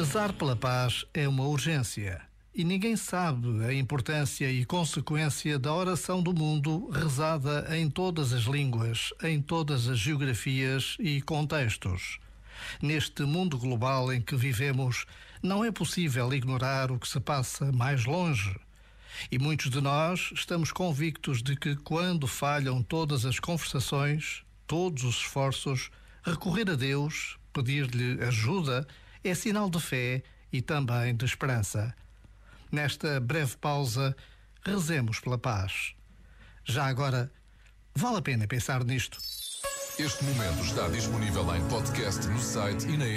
Rezar pela paz é uma urgência. E ninguém sabe a importância e consequência da oração do mundo rezada em todas as línguas, em todas as geografias e contextos. Neste mundo global em que vivemos, não é possível ignorar o que se passa mais longe. E muitos de nós estamos convictos de que, quando falham todas as conversações, todos os esforços, recorrer a Deus, pedir-lhe ajuda, é sinal de fé e também de esperança. Nesta breve pausa, rezemos pela paz. Já agora, vale a pena pensar nisto. Este momento está disponível em podcast no site e na.